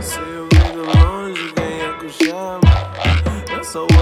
Se eu vim de longe, quem é que chama? Eu sou o